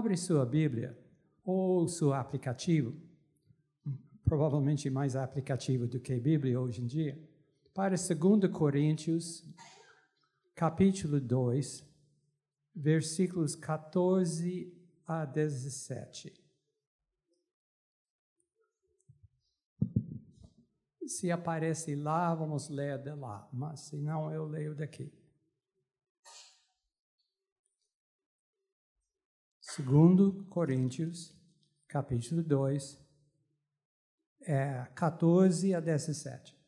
abre sua Bíblia ou seu aplicativo, provavelmente mais aplicativo do que Bíblia hoje em dia, para 2 Coríntios, capítulo 2, versículos 14 a 17. Se aparece lá, vamos ler de lá, mas se não, eu leio daqui. Segundo Coríntios, capítulo 2, é 14 a 17.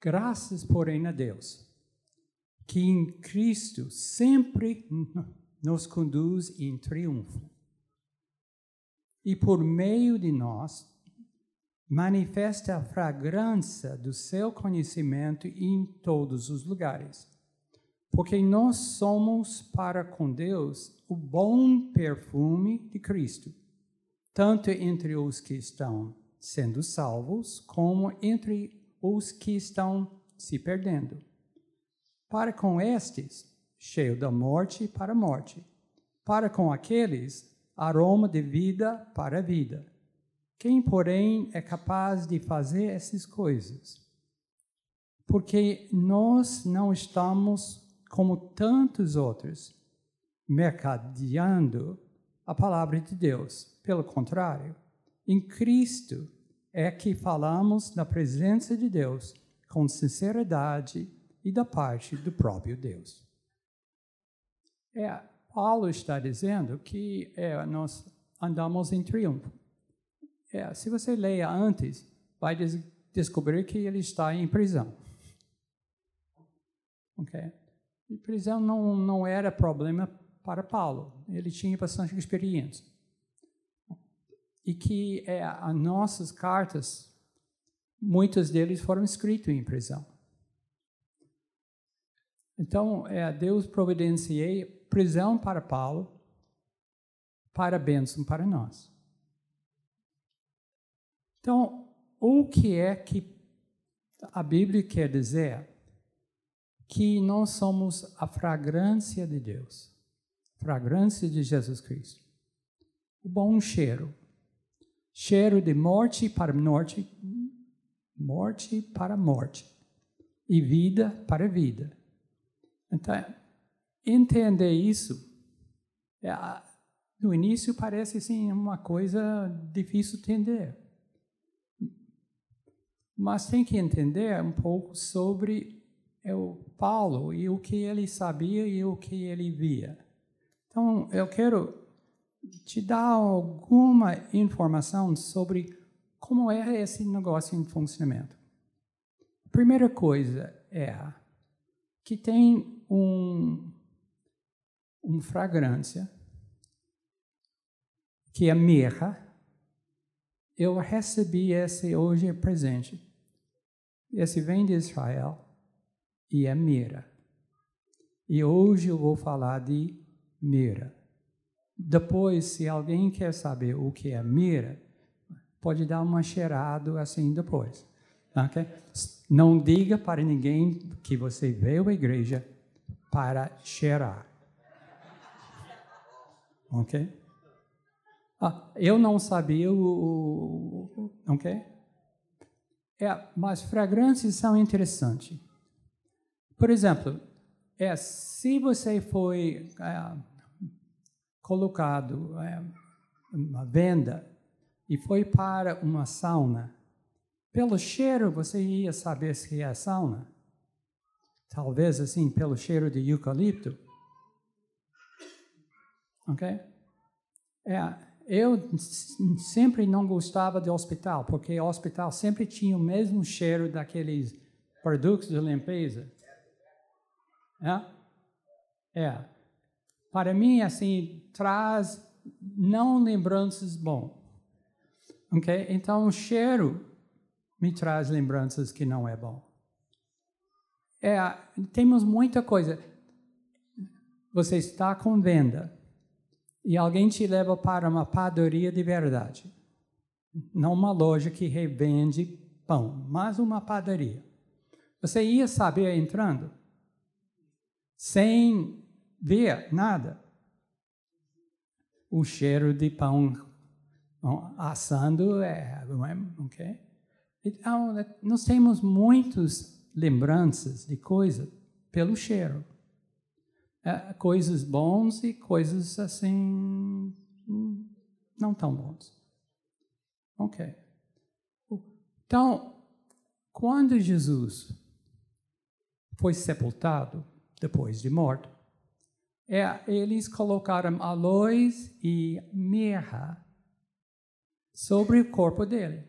Graças, porém, a Deus, que em Cristo sempre nos conduz em triunfo. E por meio de nós, manifesta a fragrância do seu conhecimento em todos os lugares. Porque nós somos para com Deus o bom perfume de Cristo, tanto entre os que estão sendo salvos, como entre os que estão se perdendo. Para com estes, cheio da morte para a morte. Para com aqueles, aroma de vida para a vida. Quem, porém, é capaz de fazer essas coisas? Porque nós não estamos, como tantos outros, mercadeando a palavra de Deus. Pelo contrário, em Cristo é que falamos na presença de Deus com sinceridade e da parte do próprio Deus. É, Paulo está dizendo que é, nós andamos em triunfo. É, se você leia antes, vai des descobrir que ele está em prisão. Ok? E prisão não, não era problema para Paulo. Ele tinha bastante experiência e que é, as nossas cartas, muitas deles foram escritas em prisão. Então, é, Deus providenciei prisão para Paulo, para bênção para nós. Então, o que é que a Bíblia quer dizer? Que nós somos a fragrância de Deus, fragrância de Jesus Cristo. O bom cheiro cheiro de morte para morte, morte para morte, e vida para vida. Então, entender isso, é, no início parece assim uma coisa difícil de entender. Mas tem que entender um pouco sobre é, o Paulo e o que ele sabia e o que ele via. Então, eu quero te dar alguma informação sobre como é esse negócio em funcionamento. Primeira coisa é que tem um, uma fragrância que é mirra. Eu recebi esse hoje presente. Esse vem de Israel e é mira. E hoje eu vou falar de mira. Depois, se alguém quer saber o que é mira, pode dar uma cheirada assim depois. Okay? Não diga para ninguém que você veio à igreja para cheirar. Ok? Ah, eu não sabia o. Ok? É, mas fragrâncias são interessantes. Por exemplo, é, se você foi. É, colocado é, uma venda e foi para uma sauna, pelo cheiro você ia saber se é sauna. Talvez assim, pelo cheiro de eucalipto. Ok? É, eu sempre não gostava de hospital, porque o hospital sempre tinha o mesmo cheiro daqueles produtos de limpeza. É? É para mim, assim, traz não lembranças bom. Ok? Então, o cheiro me traz lembranças que não é bom. É, temos muita coisa. Você está com venda e alguém te leva para uma padaria de verdade. Não uma loja que revende pão, mas uma padaria. Você ia saber entrando? Sem ver nada. O cheiro de pão assando é, ok? Então, nós temos muitas lembranças de coisas pelo cheiro. É, coisas bons e coisas assim não tão bons. Ok. Então, quando Jesus foi sepultado depois de morto, é, eles colocaram aloes e mirra sobre o corpo dele.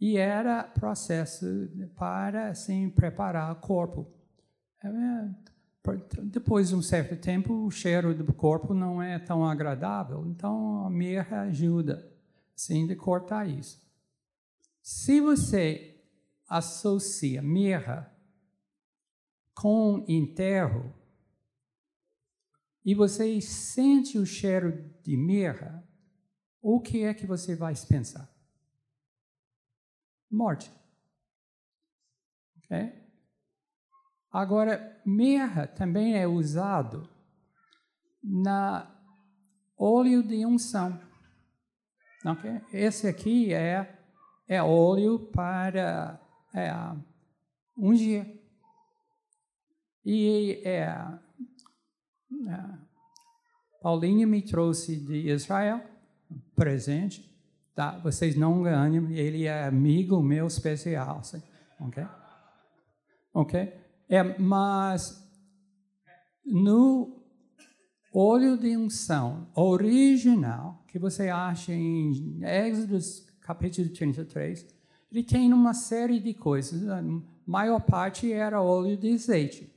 E era processo para assim preparar o corpo. É, depois de um certo tempo, o cheiro do corpo não é tão agradável, então a mirra ajuda assim de cortar isso. Se você associa mirra com enterro e você sente o cheiro de mirra, o que é que você vai pensar? Morte. Okay? Agora, mirra também é usado na óleo de unção. Okay? Esse aqui é, é óleo para é, ungir. E é, é, Paulinho me trouxe de Israel presente. Tá? Vocês não ganham, ele é amigo meu especial. Ok? Ok? É, mas no óleo de unção original, que você acha em Êxodo capítulo 33, ele tem uma série de coisas. A maior parte era óleo de azeite.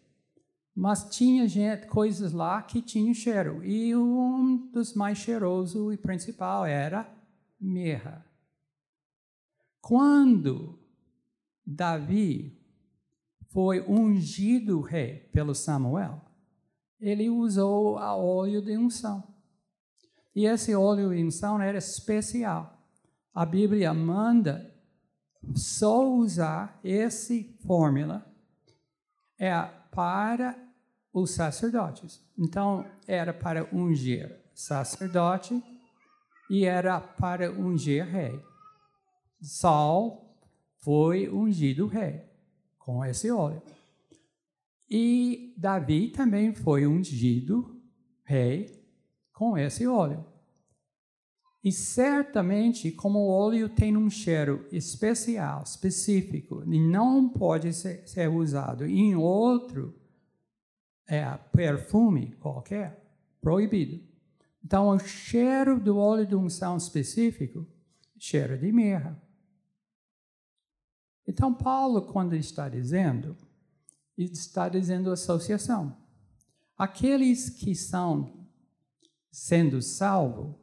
Mas tinha gente, coisas lá que tinham cheiro. E um dos mais cheirosos e principal era mirra. Quando Davi foi ungido rei pelo Samuel, ele usou a óleo de unção. E esse óleo de unção era especial. A Bíblia manda só usar essa fórmula é para os sacerdotes. Então, era para ungir sacerdote e era para ungir rei. Saul foi ungido rei com esse óleo. E Davi também foi ungido rei com esse óleo. E certamente, como o óleo tem um cheiro especial, específico, e não pode ser, ser usado em outro é, perfume qualquer, proibido. Então, o cheiro do óleo de unção específico, cheiro de mirra. Então, Paulo, quando está dizendo, está dizendo associação. Aqueles que estão sendo salvos,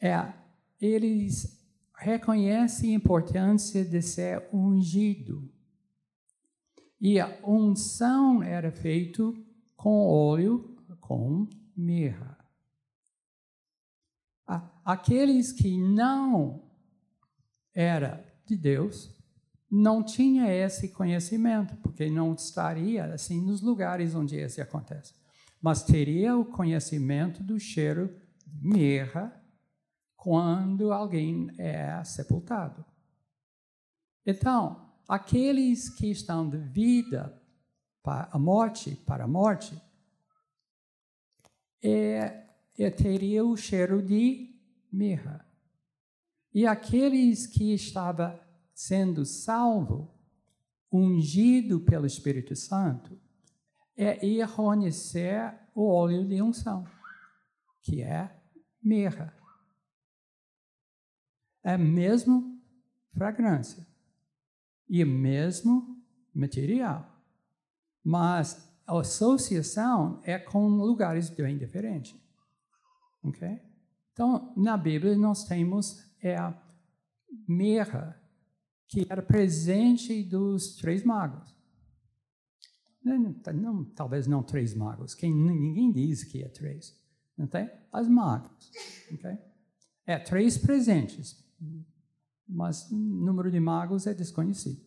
é, eles reconhecem a importância de ser ungido. E a unção era feita com óleo, com mirra. Aqueles que não era de Deus, não tinha esse conhecimento, porque não estaria assim nos lugares onde esse acontece. Mas teria o conhecimento do cheiro de mirra quando alguém é sepultado. Então, aqueles que estão de vida para a morte, para a morte, é, é, teria o cheiro de mirra. E aqueles que estavam sendo salvo, ungido pelo Espírito Santo, é ir reconhecer o óleo de unção, que é mirra. É a mesma fragrância e mesmo material. Mas a associação é com lugares bem diferentes. Ok? Então, na Bíblia, nós temos é a mirra, que era presente dos três magos. Não, não, talvez não três magos, quem, ninguém diz que é três. Não tem? As magos. Okay? É três presentes, mas o número de magos é desconhecido.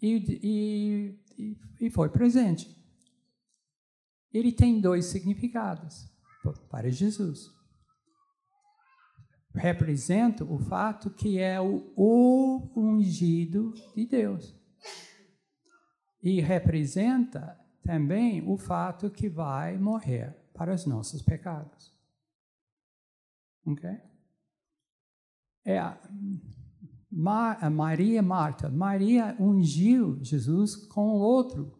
E, e, e foi presente. ele tem dois significados para Jesus. Representa o fato que é o, o ungido de Deus. E representa também o fato que vai morrer para os nossos pecados. Ok? É a, a Maria Marta. Maria ungiu Jesus com outro,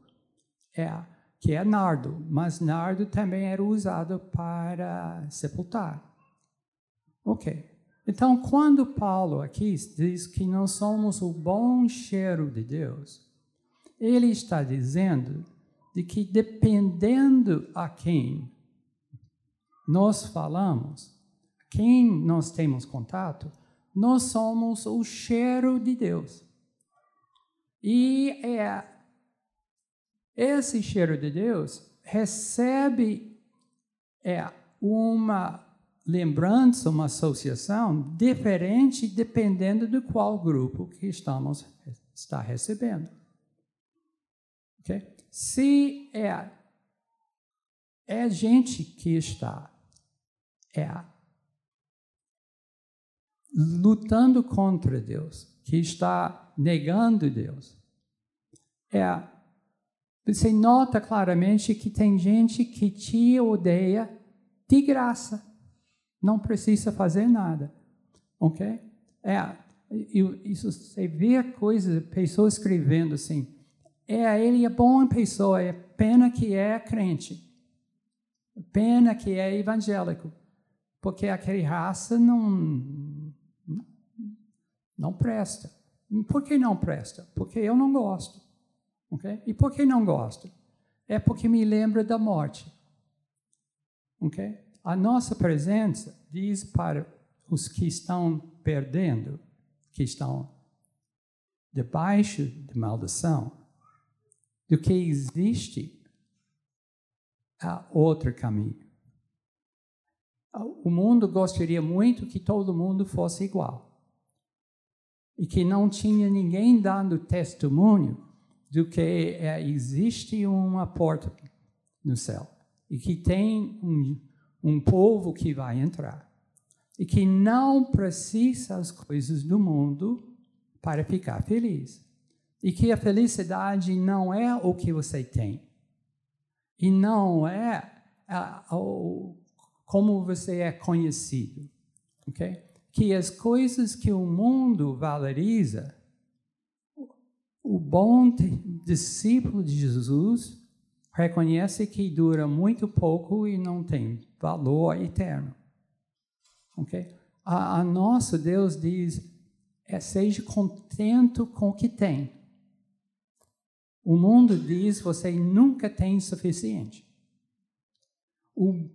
é, que é nardo, mas nardo também era usado para sepultar. Ok. Então, quando Paulo aqui diz que nós somos o bom cheiro de Deus, ele está dizendo de que dependendo a quem nós falamos, quem nós temos contato, nós somos o cheiro de Deus. E é esse cheiro de Deus recebe é, uma lembrança, uma associação diferente dependendo do qual grupo que estamos está recebendo. Okay? Se é é gente que está é lutando contra Deus, que está negando Deus. É você nota claramente que tem gente que te odeia de graça. Não precisa fazer nada. Ok? É, isso, você vê coisas, pessoas escrevendo assim. É, ele é boa pessoa, é pena que é crente. Pena que é evangélico. Porque aquele raça não, não presta. Por que não presta? Porque eu não gosto. Okay? E por que não gosto? É porque me lembra da morte. Okay? A nossa presença diz para os que estão perdendo, que estão debaixo de maldição, do que existe a outro caminho. O mundo gostaria muito que todo mundo fosse igual. E que não tinha ninguém dando testemunho do que é, existe uma porta no céu. E que tem um, um povo que vai entrar. E que não precisa as coisas do mundo para ficar feliz. E que a felicidade não é o que você tem e não é como você é conhecido. Okay? Que as coisas que o mundo valoriza, o bom discípulo de Jesus reconhece que dura muito pouco e não tem valor eterno. Okay? A, a nosso Deus diz: é, seja contento com o que tem. O mundo diz você nunca tem suficiente. O,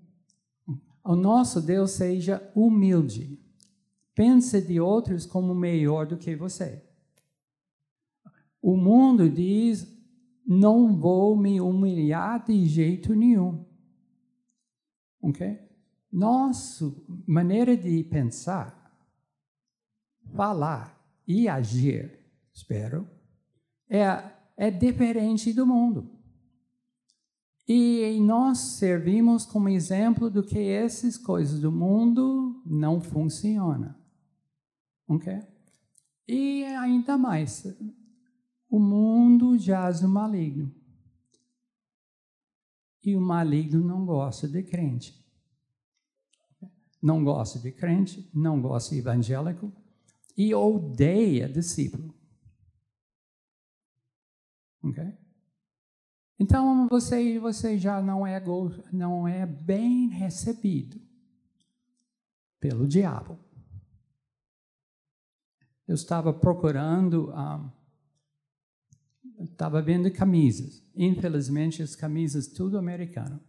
o nosso Deus seja humilde. Pense de outros como melhor do que você. O mundo diz: não vou me humilhar de jeito nenhum. Ok? Nossa maneira de pensar, falar e agir, espero, é é diferente do mundo. E nós servimos como exemplo do que essas coisas do mundo não funcionam. Ok? E ainda mais, o mundo jaz no maligno. E o maligno não gosta de crente. Não gosta de crente, não gosta de evangélico e odeia discípulo. Okay? Então você você já não é não é bem recebido pelo diabo. Eu estava procurando, um, estava vendo camisas. Infelizmente as camisas tudo americano,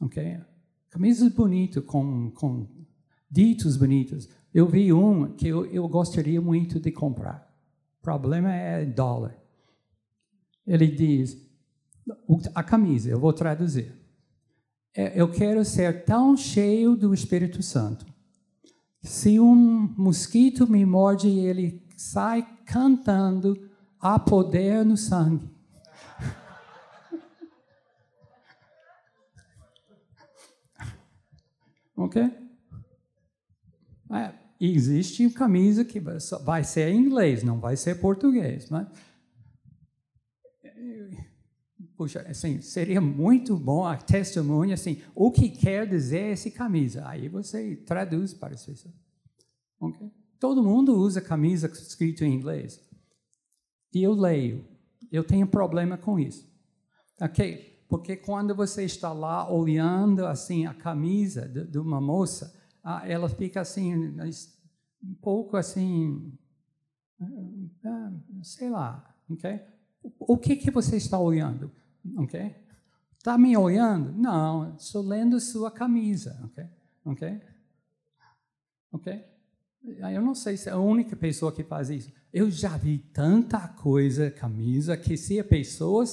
ok? Camisas bonitas com com ditos bonitos. Eu vi um que eu, eu gostaria muito de comprar. O problema é dólar. Ele diz, a camisa, eu vou traduzir. É, eu quero ser tão cheio do Espírito Santo. Se um mosquito me morde e ele sai cantando, há poder no sangue. ok? É, existe camisa que vai ser em inglês, não vai ser português, mas puxa, assim, seria muito bom a testemunha, assim, o que quer dizer essa camisa? Aí você traduz para as pessoas. Okay? Todo mundo usa camisa escrita em inglês. E eu leio. Eu tenho problema com isso. Ok? Porque quando você está lá olhando assim a camisa de, de uma moça, ah, ela fica assim um pouco assim, ah, sei lá, ok? O que que você está olhando, ok? Está me olhando? Não, estou lendo sua camisa, ok? Ok? Ok? Eu não sei se é a única pessoa que faz isso. Eu já vi tanta coisa, camisa, que se a pessoa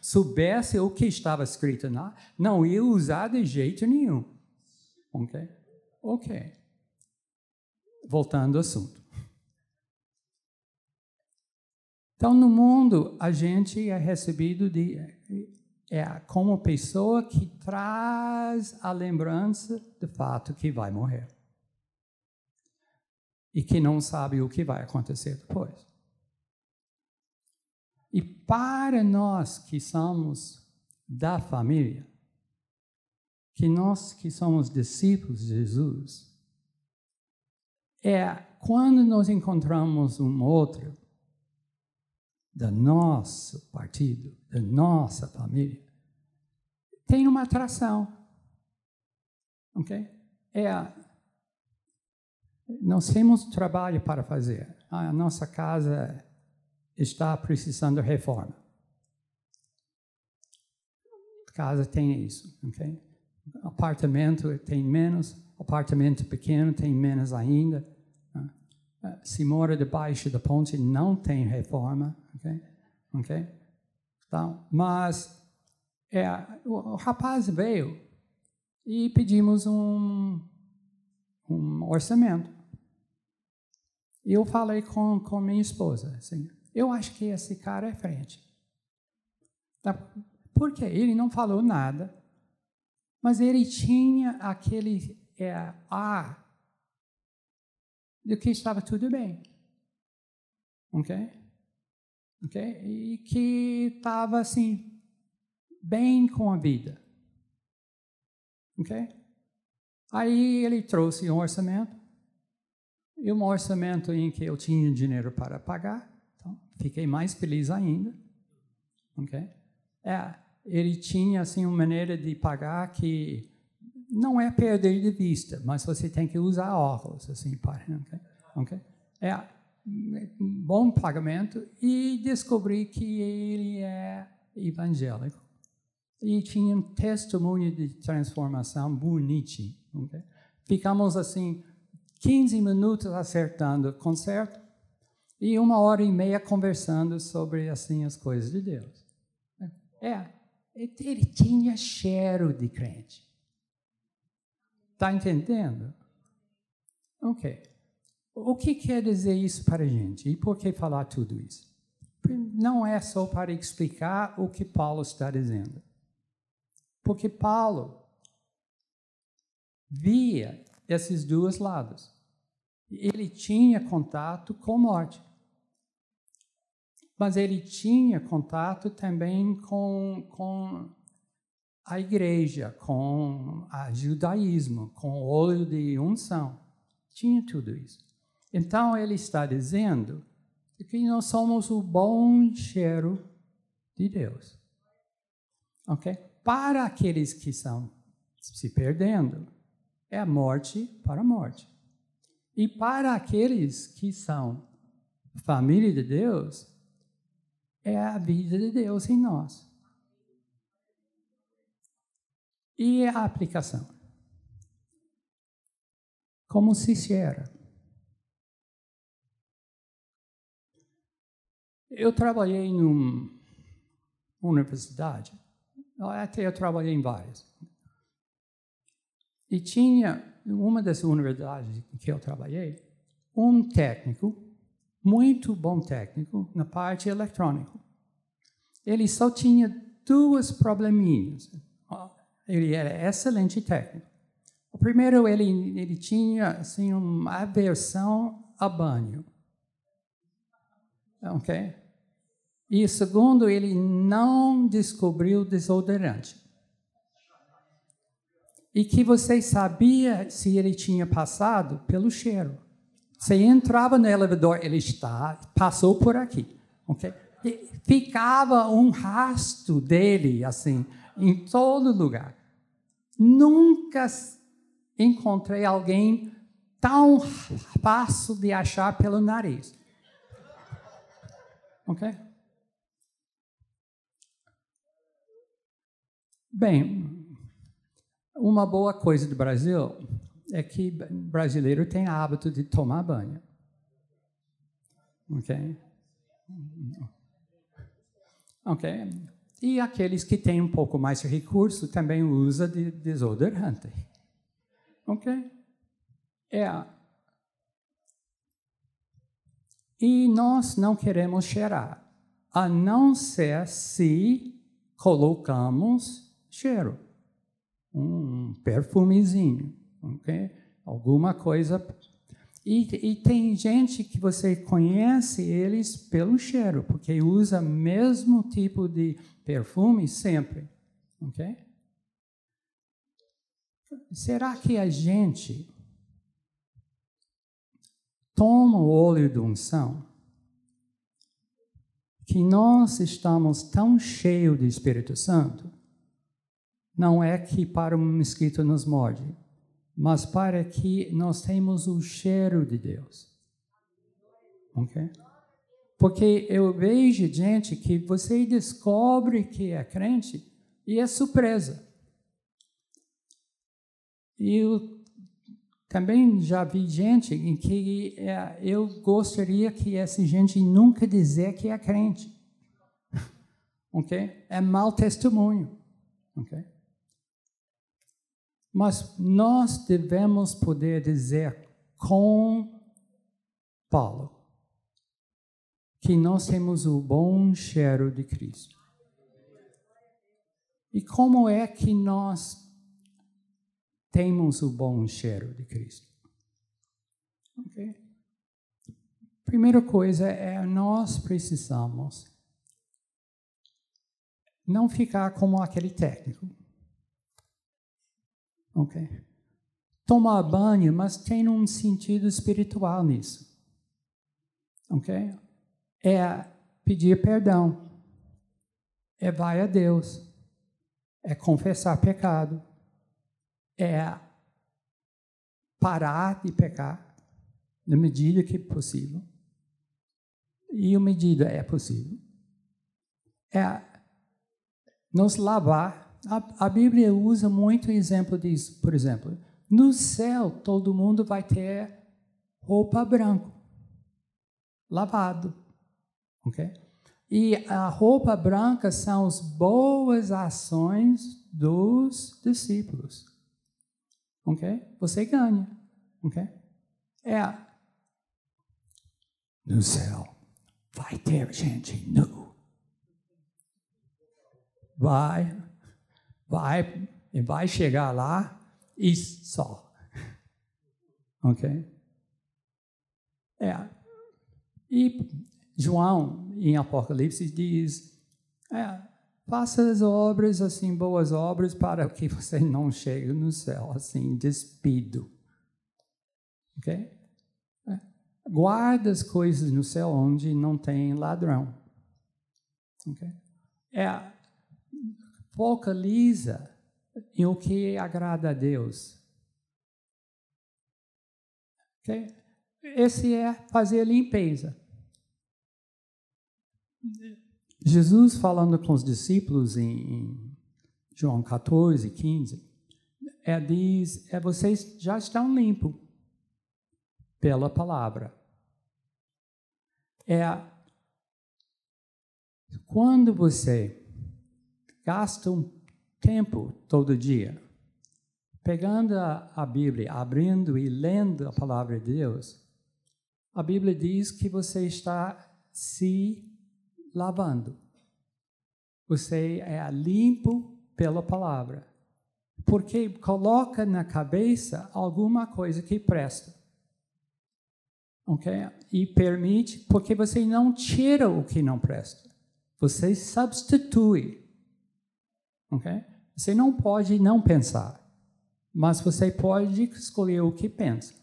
soubesse o que estava escrito lá, não ia usar de jeito nenhum. Ok? Ok. Voltando ao assunto. Então, no mundo, a gente é recebido de, é como pessoa que traz a lembrança do fato que vai morrer e que não sabe o que vai acontecer depois. E para nós que somos da família, que nós que somos discípulos de Jesus, é quando nós encontramos um outro do nosso partido, da nossa família, tem uma atração. Ok? É nós temos trabalho para fazer. A nossa casa está precisando de reforma. Casa tem isso, ok? Apartamento tem menos, apartamento pequeno tem menos ainda. Se mora debaixo da ponte, não tem reforma, ok? Ok? Então, mas é, o rapaz veio e pedimos um, um orçamento. Eu falei com, com minha esposa, assim, eu acho que esse cara é frente. Tá? Porque ele não falou nada, mas ele tinha aquele é, ar de que estava tudo bem. Ok? Ok? E que estava assim, bem com a vida. Ok? Aí ele trouxe um orçamento e um orçamento em que eu tinha dinheiro para pagar, então fiquei mais feliz ainda. Okay? É, ele tinha assim uma maneira de pagar que não é perder de vista, mas você tem que usar óculos assim para, okay? okay? É bom pagamento e descobri que ele é evangélico e tinha um testemunho de transformação bonitinho. Okay? Ficamos assim 15 minutos acertando o concerto e uma hora e meia conversando sobre assim as coisas de Deus. É, ele tinha cheiro de crente. Está entendendo? Ok. O que quer dizer isso para a gente? E por que falar tudo isso? Não é só para explicar o que Paulo está dizendo. Porque Paulo via esses dois lados ele tinha contato com morte. Mas ele tinha contato também com, com a igreja, com o judaísmo, com o óleo de unção. Tinha tudo isso. Então ele está dizendo que nós somos o bom cheiro de Deus. Ok? Para aqueles que estão se perdendo, é a morte para a morte. E para aqueles que são família de Deus, é a vida de Deus em nós. E a aplicação? Como se gera? Eu trabalhei numa universidade, até eu trabalhei em várias. E tinha uma das universidades que eu trabalhei, um técnico, muito bom técnico, na parte eletrônica. Ele só tinha duas probleminhas. Ele era excelente técnico, O primeiro, ele, ele tinha assim, uma aversão a banho. Ok? E segundo, ele não descobriu desodorante. E que você sabia se ele tinha passado pelo cheiro. Você entrava no elevador, ele está, passou por aqui, ok? E ficava um rastro dele assim em todo lugar. Nunca encontrei alguém tão fácil de achar pelo nariz. Ok? Bem, uma boa coisa do Brasil é que brasileiro tem hábito de tomar banho. Ok? Ok? E aqueles que têm um pouco mais de recurso também usam de desodorante. Ok? É. E nós não queremos cheirar, a não ser se colocamos cheiro, um perfumezinho, ok? Alguma coisa. E, e, tem gente que você conhece eles pelo cheiro, porque usa o mesmo tipo de perfume sempre, ok? Será que a gente toma o óleo de unção que nós estamos tão cheios do Espírito Santo não é que para um mosquito nos morde, mas para que nós temos o cheiro de Deus. Ok? Porque eu vejo gente que você descobre que é crente e é surpresa. E eu também já vi gente em que é, eu gostaria que essa gente nunca dizer que é crente. ok? É mau testemunho. ok? Mas nós devemos poder dizer com Paulo que nós temos o bom cheiro de Cristo. E como é que nós temos o bom cheiro de Cristo? Okay? Primeira coisa é nós precisamos não ficar como aquele técnico Ok? Tomar banho, mas tem um sentido espiritual nisso. Ok? É pedir perdão. É vai a Deus. É confessar pecado. É parar de pecar na medida que possível. E a medida é possível. É nos lavar a, a Bíblia usa muito exemplo disso. Por exemplo, no céu todo mundo vai ter roupa branca, lavado, ok? E a roupa branca são as boas ações dos discípulos, ok? Você ganha, ok? É no céu vai ter gente nu. Vai vai, vai chegar lá e só. Ok? É. E João, em Apocalipse, diz: é, faça as obras, assim, boas obras, para que você não chegue no céu, assim, despido. Ok? É. Guarda as coisas no céu onde não tem ladrão. Ok? É, focaliza em o que agrada a Deus. Okay? Esse é fazer limpeza. Jesus falando com os discípulos em, João 14, 15, é, diz, é, vocês já estão limpos pela palavra. É quando você gasta um tempo todo dia pegando a, a Bíblia, abrindo e lendo a palavra de Deus, a Bíblia diz que você está se lavando. Você é limpo pela palavra. Porque coloca na cabeça alguma coisa que presta. Ok? E permite, porque você não tira o que não presta. Você substitui. Ok? Você não pode não pensar, mas você pode escolher o que pensa.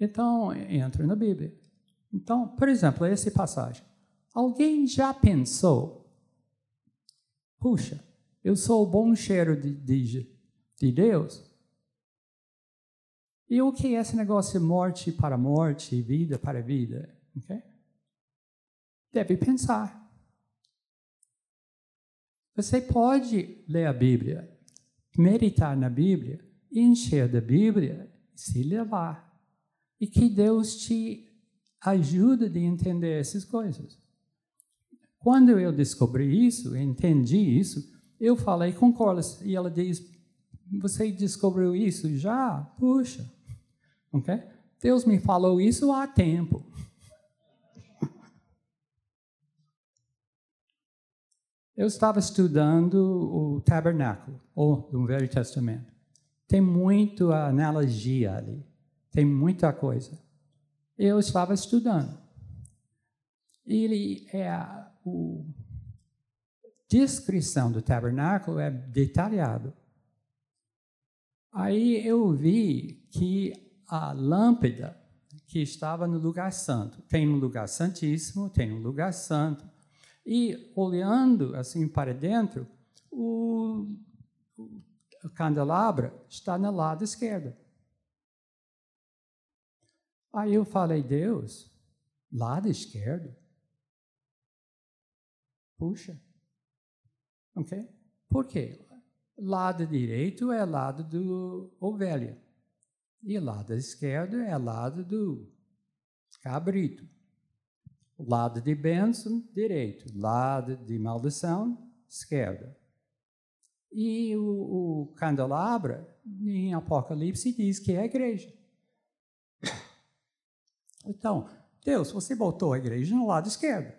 Então, entra na Bíblia. Então, por exemplo, essa passagem. Alguém já pensou, puxa, eu sou o bom cheiro de, de, de Deus? E o que é esse negócio de morte para morte, vida para vida? Okay? Deve pensar. Você pode ler a Bíblia, meditar na Bíblia, encher da Bíblia se levar. E que Deus te ajude a entender essas coisas. Quando eu descobri isso, entendi isso, eu falei com Corliss e ela diz: Você descobriu isso já? Puxa, ok? Deus me falou isso há tempo. Eu estava estudando o tabernáculo, ou do Velho Testamento. Tem muita analogia ali, tem muita coisa. Eu estava estudando. Ele é a descrição do tabernáculo é detalhado. Aí eu vi que a lâmpada que estava no lugar santo, tem um lugar santíssimo, tem um lugar santo, e olhando assim para dentro, o, o candelabro está no lado esquerdo. Aí eu falei, Deus, lado esquerdo? Puxa. Ok? Por quê? Lado direito é lado do ovelha. E lado esquerdo é lado do cabrito. Lado de bênção, direito. Lado de maldição, esquerda. E o, o candelabro, em Apocalipse, diz que é a igreja. Então, Deus, você botou a igreja no lado esquerdo.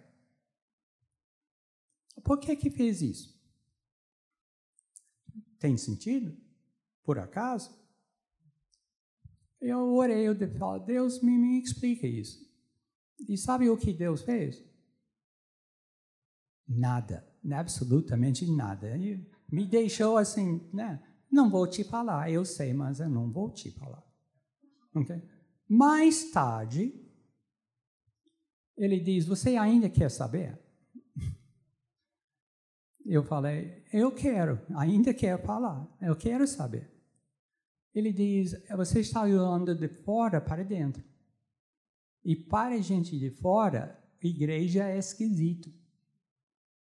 Por que que fez isso? Tem sentido? Por acaso? Eu orei, eu falei, Deus me, me explica isso. E sabe o que Deus fez? Nada, absolutamente nada. E me deixou assim, né? Não vou te falar, eu sei, mas eu não vou te falar. Okay? Mais tarde, ele diz: Você ainda quer saber? Eu falei: Eu quero, ainda quero falar, eu quero saber. Ele diz: Você está olhando de fora para dentro. E para a gente de fora, igreja é esquisito.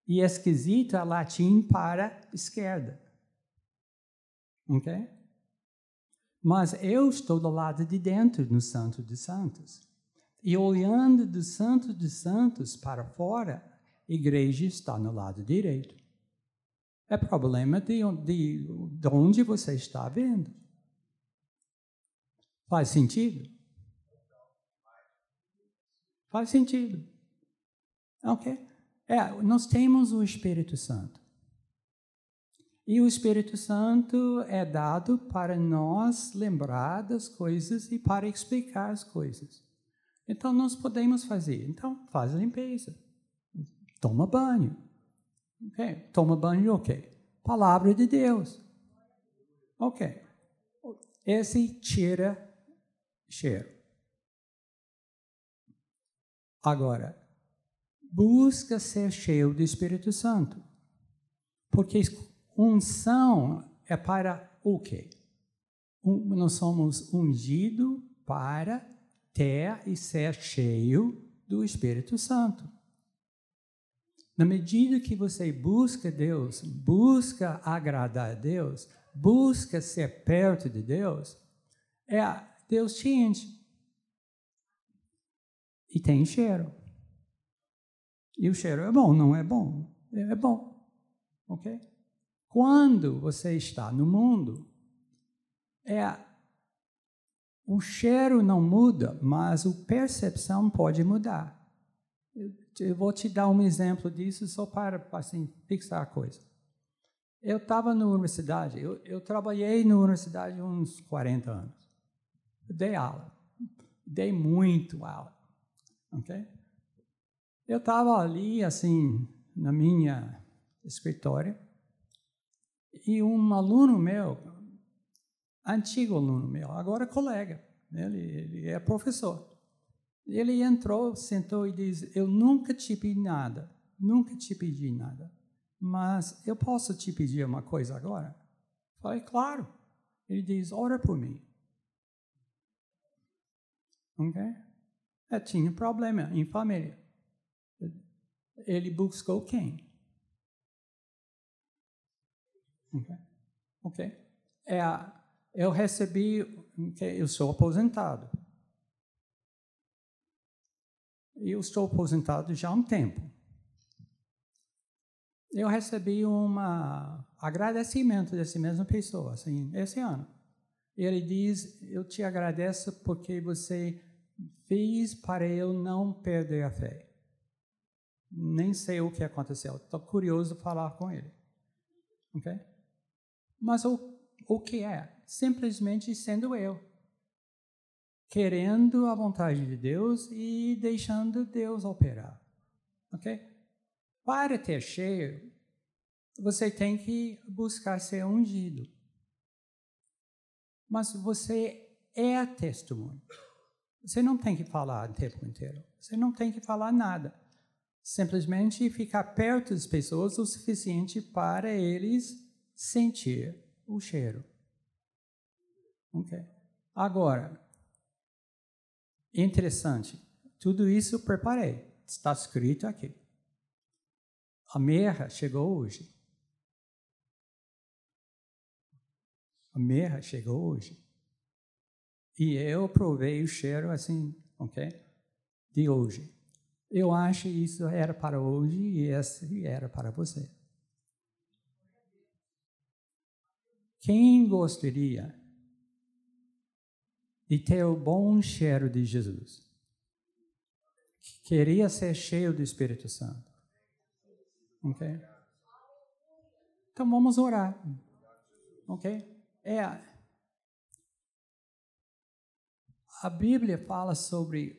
E esquisito é latim para esquerda. Ok? Mas eu estou do lado de dentro, no Santo dos Santos. E olhando do Santo dos Santos para fora, a igreja está no lado direito. É problema de, de, de onde você está vendo. Faz sentido? Faz sentido. Ok? É, nós temos o Espírito Santo. E o Espírito Santo é dado para nós lembrar das coisas e para explicar as coisas. Então, nós podemos fazer. Então, faz a limpeza. Toma banho. Ok? Toma banho o okay. quê? Palavra de Deus. Ok. Esse tira cheiro. Agora, busca ser cheio do Espírito Santo. Porque unção é para o quê? nós somos ungidos para ter e ser cheio do Espírito Santo. Na medida que você busca Deus, busca agradar a Deus, busca ser perto de Deus, é Deus te enche. E tem cheiro. E o cheiro é bom, não é bom? É bom. Ok? Quando você está no mundo, é o cheiro não muda, mas a percepção pode mudar. Eu vou te dar um exemplo disso só para assim, fixar a coisa. Eu estava na universidade, eu, eu trabalhei na universidade uns 40 anos. Eu dei aula, dei muito aula, ok? Eu estava ali, assim, na minha escritório, e um aluno meu, antigo aluno meu, agora colega, ele, ele é professor. Ele entrou, sentou e disse: Eu nunca te pedi nada, nunca te pedi nada, mas eu posso te pedir uma coisa agora? Falei: Claro. Ele diz: Ora por mim. Ok? Eu tinha problema em família. Ele buscou quem? Ok? Ok? É, eu recebi, okay, eu sou aposentado. Eu estou aposentado já há um tempo. Eu recebi um agradecimento dessa mesma pessoa, assim, esse ano. Ele diz: Eu te agradeço porque você fez para eu não perder a fé. Nem sei o que aconteceu. Estou curioso falar com ele. Ok? Mas o, o que é? Simplesmente sendo eu. Querendo a vontade de Deus e deixando Deus operar. Ok? Para ter cheio, você tem que buscar ser ungido. Mas você é testemunho. Você não tem que falar o tempo inteiro. Você não tem que falar nada. Simplesmente ficar perto das pessoas o suficiente para eles sentir o cheiro. Ok? Agora, interessante. Tudo isso eu preparei. Está escrito aqui. A mirra chegou hoje. A mirra chegou hoje. E eu provei o cheiro assim, ok? De hoje. Eu acho isso era para hoje e esse era para você. Quem gostaria de ter o bom cheiro de Jesus? Queria ser cheio do Espírito Santo. Ok? Então vamos orar. Ok? É A Bíblia fala sobre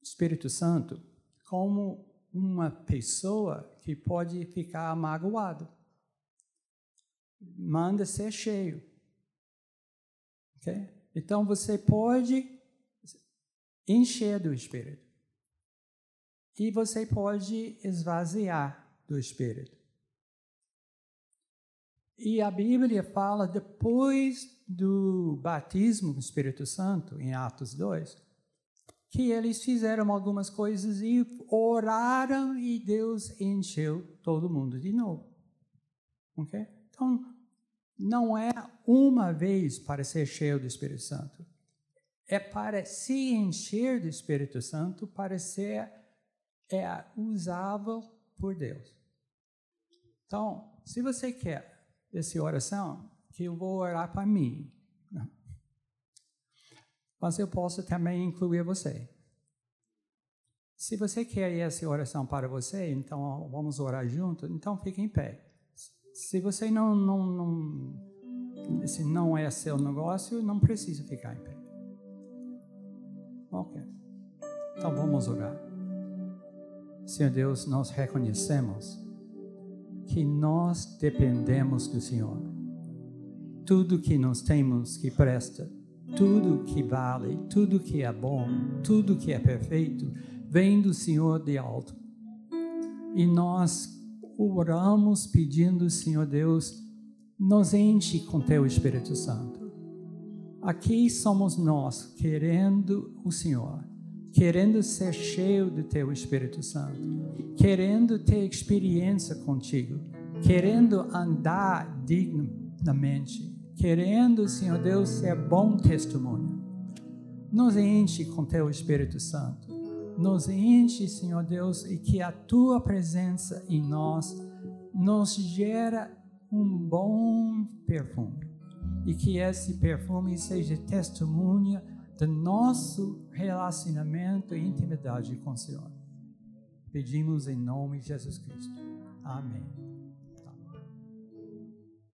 o Espírito Santo como uma pessoa que pode ficar magoado. Manda ser cheio. Okay? Então você pode encher do Espírito. E você pode esvaziar do Espírito. E a Bíblia fala depois do batismo do Espírito Santo, em Atos 2, que eles fizeram algumas coisas e oraram e Deus encheu todo mundo de novo. Ok? Então, não é uma vez para ser cheio do Espírito Santo. É para se encher do Espírito Santo, para ser é, usável por Deus. Então, se você quer essa oração que eu vou orar para mim. Mas eu posso também incluir você. Se você quer essa oração para você, então vamos orar junto, então fique em pé. Se você não, não, não, se não é seu negócio, não precisa ficar em pé. Ok. Então vamos orar. Senhor Deus, nós reconhecemos que nós dependemos do Senhor. Tudo que nós temos que presta, tudo que vale, tudo que é bom, tudo que é perfeito, vem do Senhor de alto. E nós oramos pedindo, Senhor Deus, nos enche com teu Espírito Santo. Aqui somos nós querendo o Senhor querendo ser cheio do teu Espírito Santo, querendo ter experiência contigo, querendo andar dignamente, querendo, Senhor Deus, ser bom testemunho. Nos enche com teu Espírito Santo. Nos enche, Senhor Deus, e que a tua presença em nós nos gera um bom perfume. E que esse perfume seja testemunha do nosso relacionamento e intimidade com o Senhor. Pedimos em nome de Jesus Cristo. Amém.